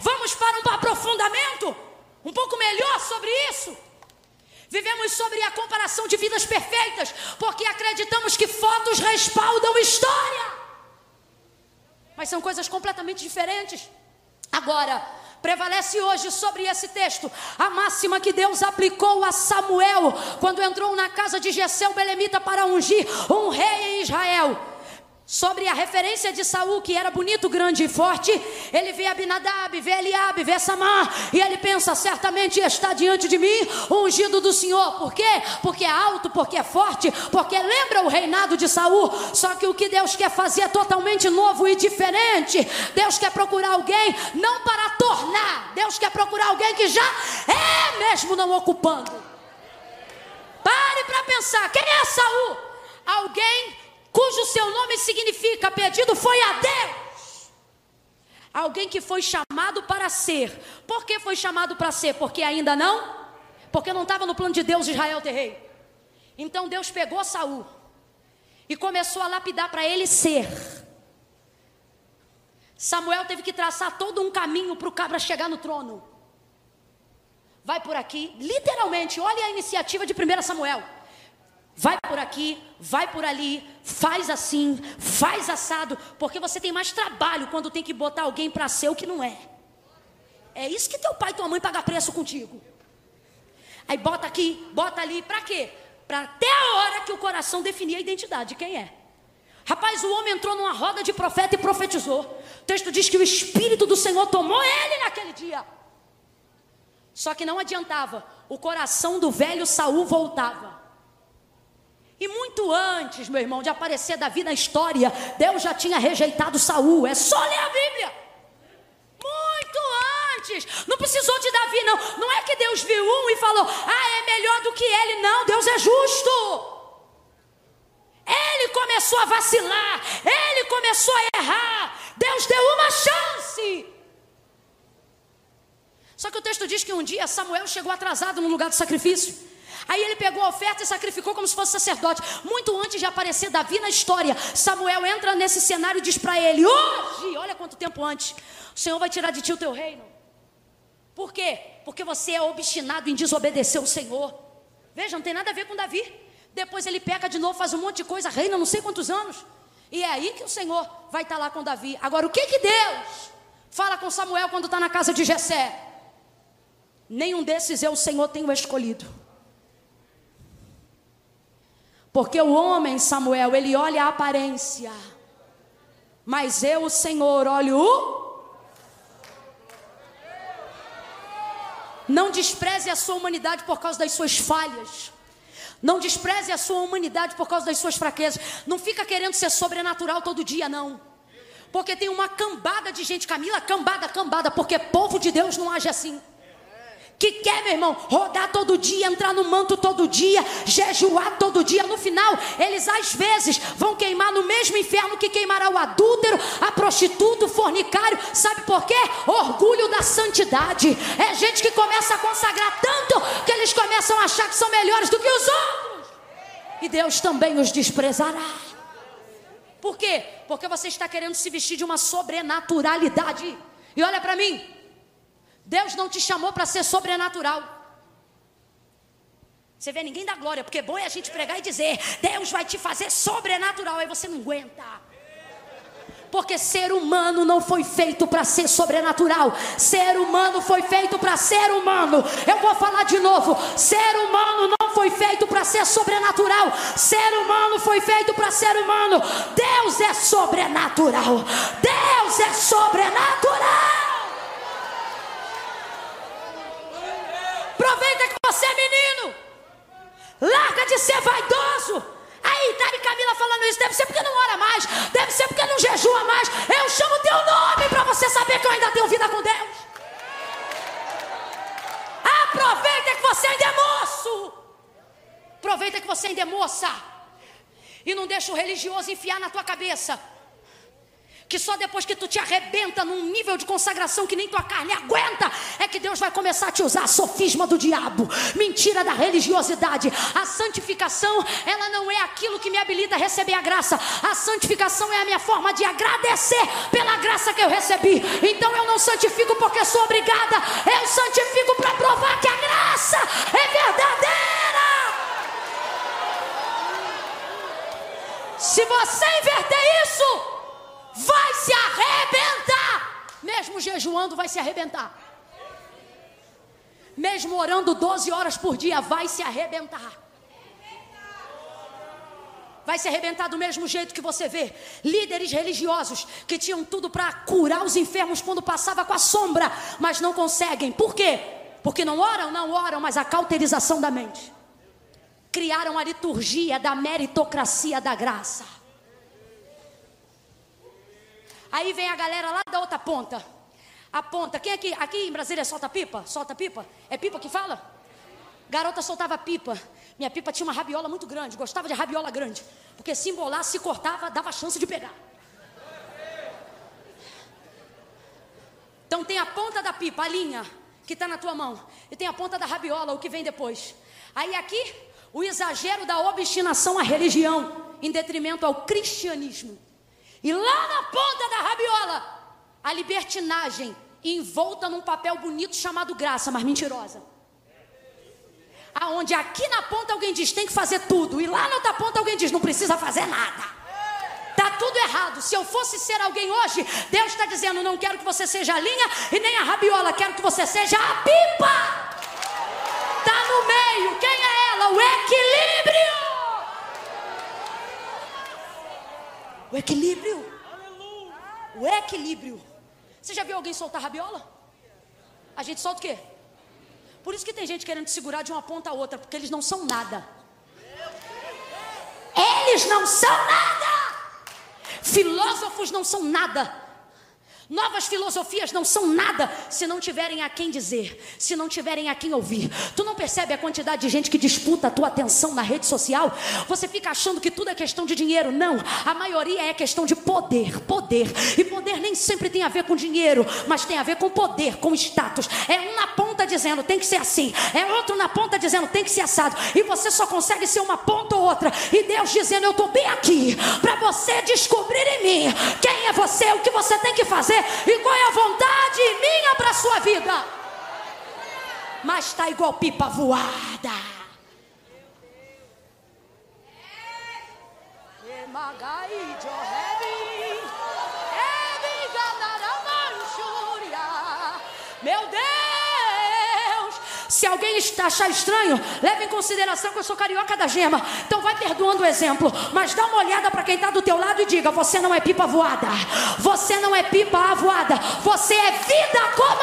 Vamos para um aprofundamento um pouco melhor sobre isso. Vivemos sobre a comparação de vidas perfeitas, porque acreditamos que fotos respaldam história. Mas são coisas completamente diferentes. Agora, prevalece hoje sobre esse texto a máxima que Deus aplicou a Samuel quando entrou na casa de Jessé o Belemita para ungir um rei em Israel sobre a referência de Saul, que era bonito, grande e forte, ele vê Abinadab, vê Eliabe, vê Samar, e ele pensa, certamente está diante de mim ungido do Senhor. Por quê? Porque é alto, porque é forte, porque lembra o reinado de Saul. Só que o que Deus quer fazer é totalmente novo e diferente. Deus quer procurar alguém não para tornar, Deus quer procurar alguém que já é mesmo não ocupando. Pare para pensar, quem é Saul? Alguém cujo seu nome significa pedido foi a Deus. Alguém que foi chamado para ser. Por que foi chamado para ser? Porque ainda não? Porque não estava no plano de Deus Israel ter rei. Então Deus pegou Saul e começou a lapidar para ele ser. Samuel teve que traçar todo um caminho para o cabra chegar no trono. Vai por aqui, literalmente, olha a iniciativa de 1 Samuel. Vai por aqui, vai por ali, faz assim, faz assado, porque você tem mais trabalho quando tem que botar alguém para ser o que não é. É isso que teu pai e tua mãe pagam preço contigo. Aí bota aqui, bota ali, para quê? Para até a hora que o coração definir a identidade de quem é. Rapaz, o homem entrou numa roda de profeta e profetizou. O texto diz que o Espírito do Senhor tomou ele naquele dia. Só que não adiantava, o coração do velho Saul voltava. E muito antes, meu irmão, de aparecer Davi na história, Deus já tinha rejeitado Saul. É só ler a Bíblia. Muito antes. Não precisou de Davi, não. Não é que Deus viu um e falou: "Ah, é melhor do que ele". Não, Deus é justo. Ele começou a vacilar, ele começou a errar. Deus deu uma chance. Só que o texto diz que um dia Samuel chegou atrasado no lugar do sacrifício. Aí ele pegou a oferta e sacrificou como se fosse sacerdote. Muito antes de aparecer Davi na história, Samuel entra nesse cenário e diz para ele: Hoje, olha quanto tempo antes, o Senhor vai tirar de ti o teu reino. Por quê? Porque você é obstinado em desobedecer o Senhor. Veja, não tem nada a ver com Davi. Depois ele peca de novo, faz um monte de coisa, reina não sei quantos anos. E é aí que o Senhor vai estar lá com Davi. Agora, o que que Deus fala com Samuel quando está na casa de Jessé? Nenhum desses eu, o Senhor, tenho escolhido. Porque o homem, Samuel, ele olha a aparência. Mas eu, o Senhor, olho o. Não despreze a sua humanidade por causa das suas falhas. Não despreze a sua humanidade por causa das suas fraquezas. Não fica querendo ser sobrenatural todo dia, não. Porque tem uma cambada de gente, Camila, cambada, cambada, porque povo de Deus não age assim que quer, meu irmão, rodar todo dia, entrar no manto todo dia, jejuar todo dia. No final, eles às vezes vão queimar no mesmo inferno que queimará o adúltero, a prostituta, o fornicário. Sabe por quê? Orgulho da santidade. É gente que começa a consagrar tanto que eles começam a achar que são melhores do que os outros. E Deus também os desprezará. Por quê? Porque você está querendo se vestir de uma sobrenaturalidade. E olha para mim, Deus não te chamou para ser sobrenatural. Você vê, ninguém dá glória, porque bom é a gente pregar e dizer: Deus vai te fazer sobrenatural, aí você não aguenta. Porque ser humano não foi feito para ser sobrenatural. Ser humano foi feito para ser humano. Eu vou falar de novo. Ser humano não foi feito para ser sobrenatural. Ser humano foi feito para ser humano. Deus é sobrenatural. Deus é sobrenatural. Aproveita que você é menino. Larga de ser vaidoso. Aí, tá e Camila falando isso. Deve ser porque não ora mais. Deve ser porque não jejua mais. Eu chamo teu nome para você saber que eu ainda tenho vida com Deus. Aproveita que você ainda é moço. Aproveita que você ainda é moça. E não deixa o religioso enfiar na tua cabeça que só depois que tu te arrebenta num nível de consagração que nem tua carne aguenta, é que Deus vai começar a te usar sofisma do diabo, mentira da religiosidade. A santificação, ela não é aquilo que me habilita a receber a graça. A santificação é a minha forma de agradecer pela graça que eu recebi. Então eu não santifico porque sou obrigada, eu santifico para provar que a graça é verdadeira. Se você inverter isso, vai se arrebentar. Mesmo jejuando, vai se arrebentar. Mesmo orando 12 horas por dia, vai se arrebentar. Vai se arrebentar do mesmo jeito que você vê líderes religiosos que tinham tudo para curar os enfermos quando passava com a sombra, mas não conseguem. Por quê? Porque não oram, não oram, mas a cauterização da mente. Criaram a liturgia da meritocracia da graça. Aí vem a galera lá da outra ponta. A ponta. Quem aqui? Aqui em Brasília solta pipa? Solta pipa? É pipa que fala? Garota soltava pipa. Minha pipa tinha uma rabiola muito grande. Gostava de rabiola grande. Porque se embolar, se cortava, dava chance de pegar. Então tem a ponta da pipa, a linha, que está na tua mão. E tem a ponta da rabiola, o que vem depois. Aí aqui, o exagero da obstinação à religião, em detrimento ao cristianismo. E lá na ponta da rabiola, a libertinagem envolta num papel bonito chamado graça, mas mentirosa. Aonde aqui na ponta alguém diz tem que fazer tudo e lá na outra ponta alguém diz não precisa fazer nada. Tá tudo errado. Se eu fosse ser alguém hoje, Deus está dizendo não quero que você seja a linha e nem a rabiola, quero que você seja a pipa. Tá no meio. Quem é ela? O equilíbrio. O equilíbrio. O equilíbrio. Você já viu alguém soltar rabiola? A gente solta o quê? Por isso que tem gente querendo te segurar de uma ponta a outra, porque eles não são nada. Eles não são nada. Filósofos não são nada. Novas filosofias não são nada se não tiverem a quem dizer, se não tiverem a quem ouvir. Tu não percebe a quantidade de gente que disputa a tua atenção na rede social? Você fica achando que tudo é questão de dinheiro. Não, a maioria é questão de poder, poder. E poder nem sempre tem a ver com dinheiro, mas tem a ver com poder, com status. É um na ponta dizendo tem que ser assim, é outro na ponta dizendo tem que ser assado. E você só consegue ser uma ponta ou outra. E Deus dizendo eu estou bem aqui para você descobrir em mim quem é você, o que você tem que fazer e qual é a vontade minha para a sua vida. Mas está igual pipa voada. Meu Deus! Se alguém achar estranho, leve em consideração que eu sou carioca da gema. Então vai perdoando o exemplo. Mas dá uma olhada para quem está do teu lado e diga: Você não é pipa voada. Você não é pipa voada. Você é vida. Comandada